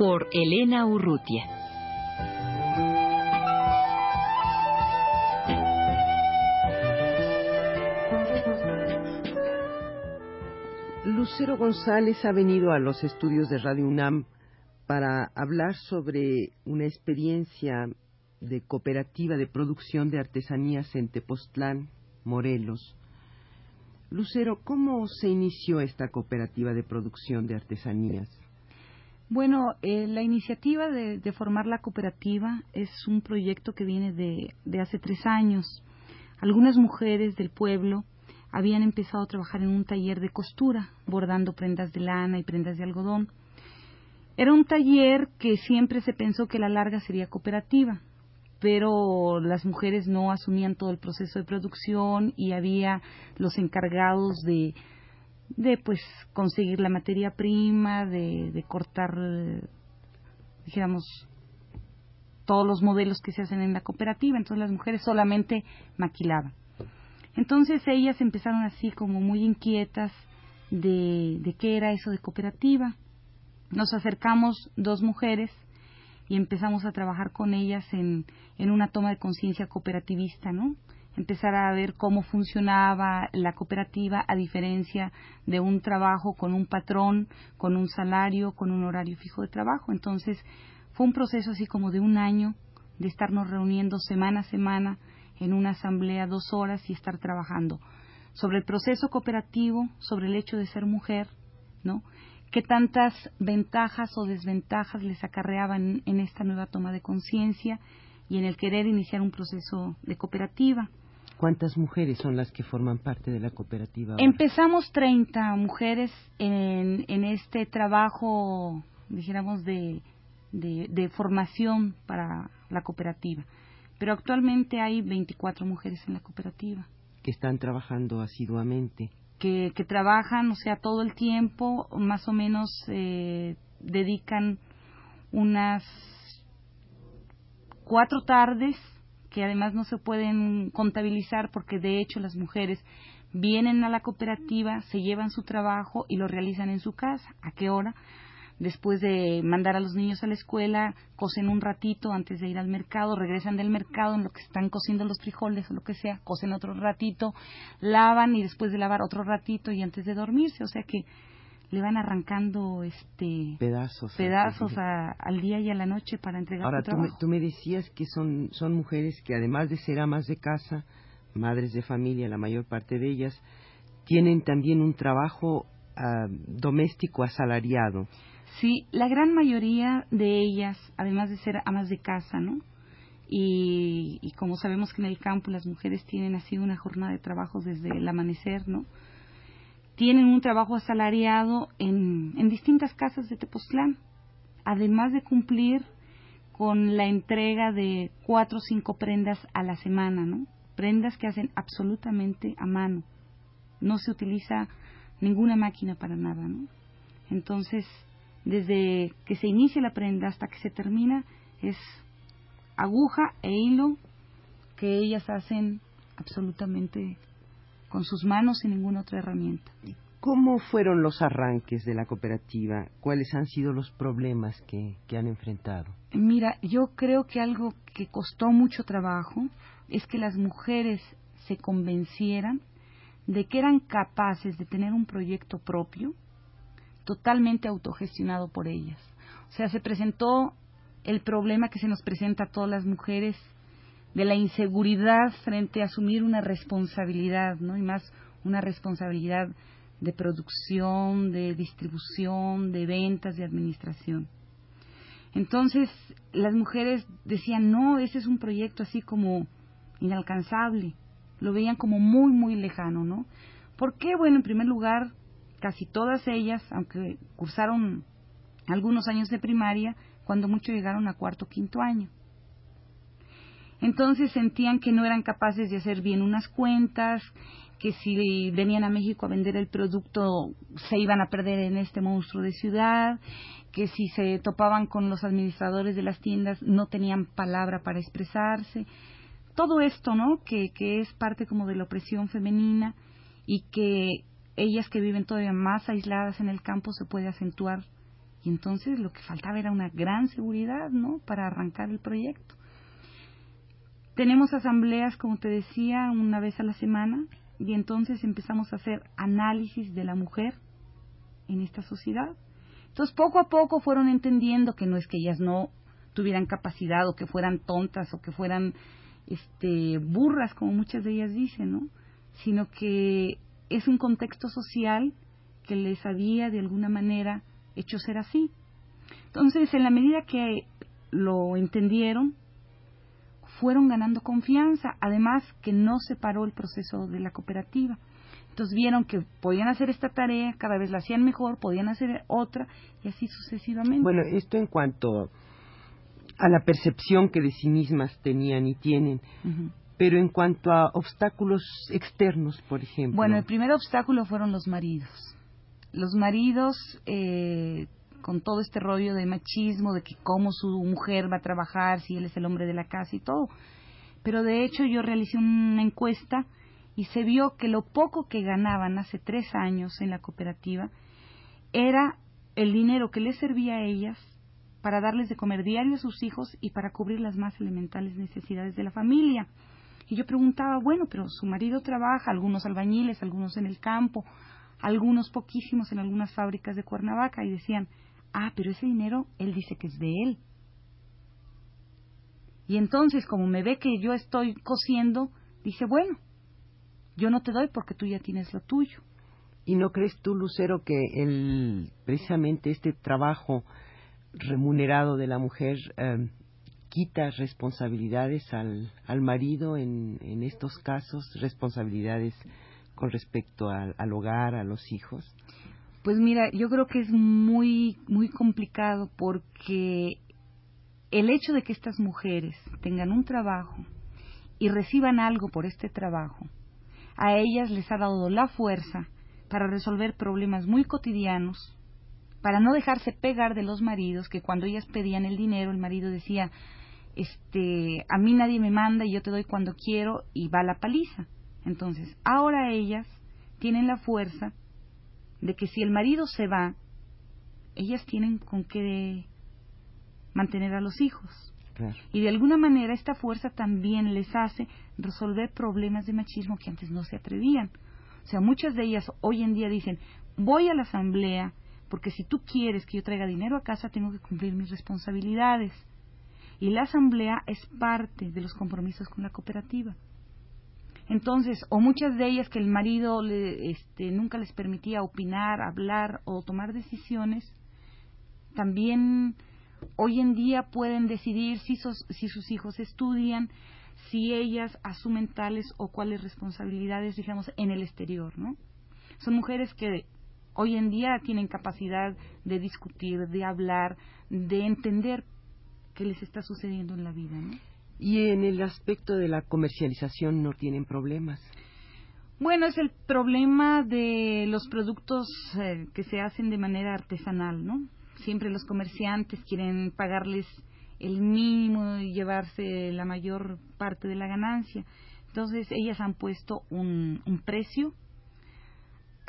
Por Elena Urrutia. Lucero González ha venido a los estudios de Radio UNAM para hablar sobre una experiencia de cooperativa de producción de artesanías en Tepoztlán, Morelos. Lucero, ¿cómo se inició esta cooperativa de producción de artesanías? Bueno, eh, la iniciativa de, formar la cooperativa es un proyecto que viene de, de hace tres años. Algunas mujeres del pueblo habían empezado a trabajar en un taller de costura, bordando prendas de lana y prendas de algodón. Era un taller que siempre se pensó que la larga sería cooperativa pero las mujeres no asumían todo el proceso de producción y había los encargados de de pues conseguir la materia prima, de, de cortar, dijéramos, todos los modelos que se hacen en la cooperativa, entonces las mujeres solamente maquilaban. Entonces ellas empezaron así como muy inquietas de, de qué era eso de cooperativa. Nos acercamos dos mujeres y empezamos a trabajar con ellas en, en una toma de conciencia cooperativista, ¿no? Empezar a ver cómo funcionaba la cooperativa a diferencia de un trabajo con un patrón, con un salario, con un horario fijo de trabajo. Entonces, fue un proceso así como de un año de estarnos reuniendo semana a semana en una asamblea dos horas y estar trabajando sobre el proceso cooperativo, sobre el hecho de ser mujer, ¿no? qué tantas ventajas o desventajas les acarreaban en esta nueva toma de conciencia y en el querer iniciar un proceso de cooperativa. ¿Cuántas mujeres son las que forman parte de la cooperativa? Empezamos 30 mujeres en, en este trabajo, dijéramos, de, de, formación para la cooperativa. Pero actualmente hay 24 mujeres en la cooperativa. Que están trabajando asiduamente que, trabajan, o sea, todo el tiempo, más o menos eh, dedican unas cuatro tardes, que además no se pueden contabilizar porque de hecho las mujeres vienen a la cooperativa, se llevan su trabajo y lo realizan en su casa. ¿A qué hora? después de mandar a los niños a la escuela, cosen un ratito antes de ir al mercado, regresan del mercado en lo que están cociendo los frijoles o lo que sea, cosen otro ratito, lavan y después de lavar otro ratito y antes de dormirse, o sea que le van arrancando este pedazos pedazos al día y a la noche para entregar Ahora, tú me, tú me decías que son son mujeres que además de ser amas de casa, madres de familia, la mayor parte de ellas tienen también un trabajo ah, doméstico asalariado. Sí, la gran mayoría de ellas, además de ser amas de casa, ¿no? Y, y, como sabemos que en el campo las mujeres tienen así una jornada de trabajo desde el amanecer, ¿no? Tienen un trabajo asalariado en, en distintas casas de Tepoztlán, además de cumplir con la entrega de cuatro o cinco prendas a la semana, ¿no? Prendas que hacen absolutamente a mano. No se utiliza ninguna máquina para nada, ¿no? Entonces, desde que se inicia la prenda hasta que se termina, es aguja e hilo que ellas hacen absolutamente con sus manos sin ninguna otra herramienta. ¿Cómo fueron los arranques de la cooperativa? ¿Cuáles han sido los problemas que, que han enfrentado? Mira, yo creo que algo que costó mucho trabajo es que las mujeres se convencieran de que eran capaces de tener un proyecto propio, totalmente autogestionado por ellas. O sea, se presentó el problema que se nos presenta a todas las mujeres de la inseguridad frente a asumir una responsabilidad, ¿no? Y más una responsabilidad de producción, de distribución, de ventas, de administración. Entonces, las mujeres decían, no, ese es un proyecto así como inalcanzable. Lo veían como muy, muy lejano, ¿no? ¿Por qué? Bueno, en primer lugar, casi todas ellas, aunque cursaron algunos años de primaria, cuando mucho llegaron a cuarto o quinto año. Entonces sentían que no eran capaces de hacer bien unas cuentas, que si venían a México a vender el producto se iban a perder en este monstruo de ciudad, que si se topaban con los administradores de las tiendas no tenían palabra para expresarse. Todo esto, ¿no? Que, que es parte como de la opresión femenina y que ellas que viven todavía más aisladas en el campo se puede acentuar. Y entonces lo que faltaba era una gran seguridad, ¿no? Para arrancar el proyecto. Tenemos asambleas, como te decía, una vez a la semana y entonces empezamos a hacer análisis de la mujer en esta sociedad. Entonces poco a poco fueron entendiendo que no es que ellas no tuvieran capacidad o que fueran tontas o que fueran este burras como muchas de ellas dicen, ¿no? Sino que es un contexto social que les había de alguna manera hecho ser así. Entonces, en la medida que lo entendieron, fueron ganando confianza, además que no se paró el proceso de la cooperativa. Entonces vieron que podían hacer esta tarea, cada vez la hacían mejor, podían hacer otra y así sucesivamente. Bueno, esto en cuanto a la percepción que de sí mismas tenían y tienen. Pero en cuanto a obstáculos externos, por ejemplo. Bueno, el primer obstáculo fueron los maridos. Los maridos eh, con todo este rollo de machismo, de que cómo su mujer va a trabajar si él es el hombre de la casa y todo. Pero de hecho yo realicé una encuesta y se vio que lo poco que ganaban hace tres años en la cooperativa era el dinero que les servía a ellas para darles de comer diario a sus hijos y para cubrir las más elementales necesidades de la familia. Y yo preguntaba, bueno, pero su marido trabaja, algunos albañiles, algunos en el campo, algunos poquísimos en algunas fábricas de Cuernavaca, y decían, Ah, pero ese dinero él dice que es de él. Y entonces, como me ve que yo estoy cosiendo, dice, bueno, yo no te doy porque tú ya tienes lo tuyo. ¿Y no crees tú, Lucero, que el, precisamente este trabajo remunerado de la mujer eh, quita responsabilidades al, al marido en, en, estos casos, responsabilidades con respecto al, al hogar, a los hijos? Pues mira, yo creo que es muy, muy complicado porque el hecho de que estas mujeres tengan un trabajo y reciban algo por este trabajo, a ellas les ha dado la fuerza para resolver problemas muy cotidianos, para no dejarse pegar de los maridos, que cuando ellas pedían el dinero, el marido decía, este, a mí nadie me manda y yo te doy cuando quiero y va la paliza. Entonces, ahora ellas tienen la fuerza de que si el marido se va, ellas tienen con qué mantener a los hijos. Y de alguna manera esta fuerza también les hace resolver problemas de machismo que antes no se atrevían. O sea, muchas de ellas hoy en día dicen, voy a la asamblea porque si tú quieres que yo traiga dinero a casa tengo que cumplir mis responsabilidades. Y la asamblea es parte de los compromisos con la cooperativa. Entonces, o muchas de ellas que el marido le, este, nunca les permitía opinar, hablar o tomar decisiones, también hoy en día pueden decidir si, si sus hijos estudian, si ellas asumen tales o cuáles responsabilidades, digamos, en el exterior, ¿no? Son mujeres que hoy en día tienen capacidad de discutir, de hablar, de entender qué les está sucediendo en la vida, ¿no? Y en el aspecto de la comercialización no tienen problemas. Bueno, es el problema de los productos eh, que se hacen de manera artesanal, ¿no? Siempre los comerciantes quieren pagarles el mínimo y llevarse la mayor parte de la ganancia. Entonces, ellas han puesto un, un precio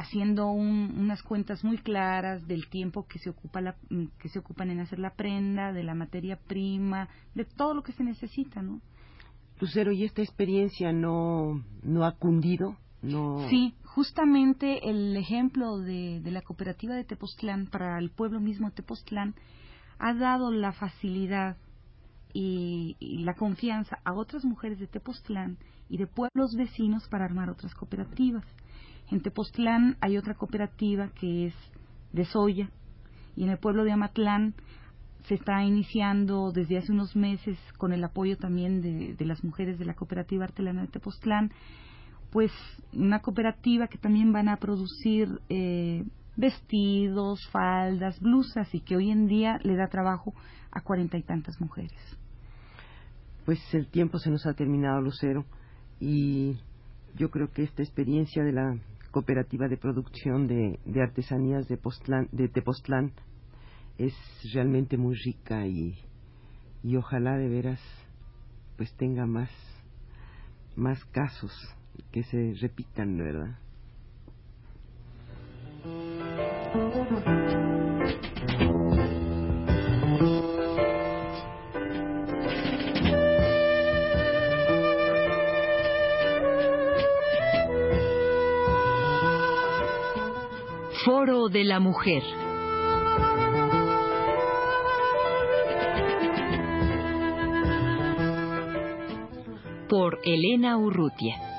haciendo unas cuentas muy claras del tiempo que se ocupa la, mm, que se ocupan en hacer la prenda, de la materia prima, de todo lo que se necesita, ¿no? Lucero, ¿y esta experiencia no, no ha cundido? No... Sí, justamente el ejemplo de, de la cooperativa de Tepoztlán para el pueblo mismo de Tepoztlán ha dado la facilidad y, y, la confianza a otras mujeres de Tepoztlán y de pueblos vecinos para armar otras cooperativas. En Tepoztlán hay otra cooperativa que es de soya y en el pueblo de Amatlán se está iniciando desde hace unos meses con el apoyo también de, las mujeres de la cooperativa artelana de Tepoztlán, pues una cooperativa que también van a producir eh, vestidos, faldas, blusas y que hoy en día le da trabajo a cuarenta y tantas mujeres. Pues el tiempo se nos ha terminado, Lucero, y yo creo que esta experiencia de la cooperativa de producción de, artesanías de, de Tepoztlán es realmente muy rica y, y ojalá de veras pues tenga más más casos que se repitan, ¿verdad? Foro de la Mujer. Por Elena Urrutia.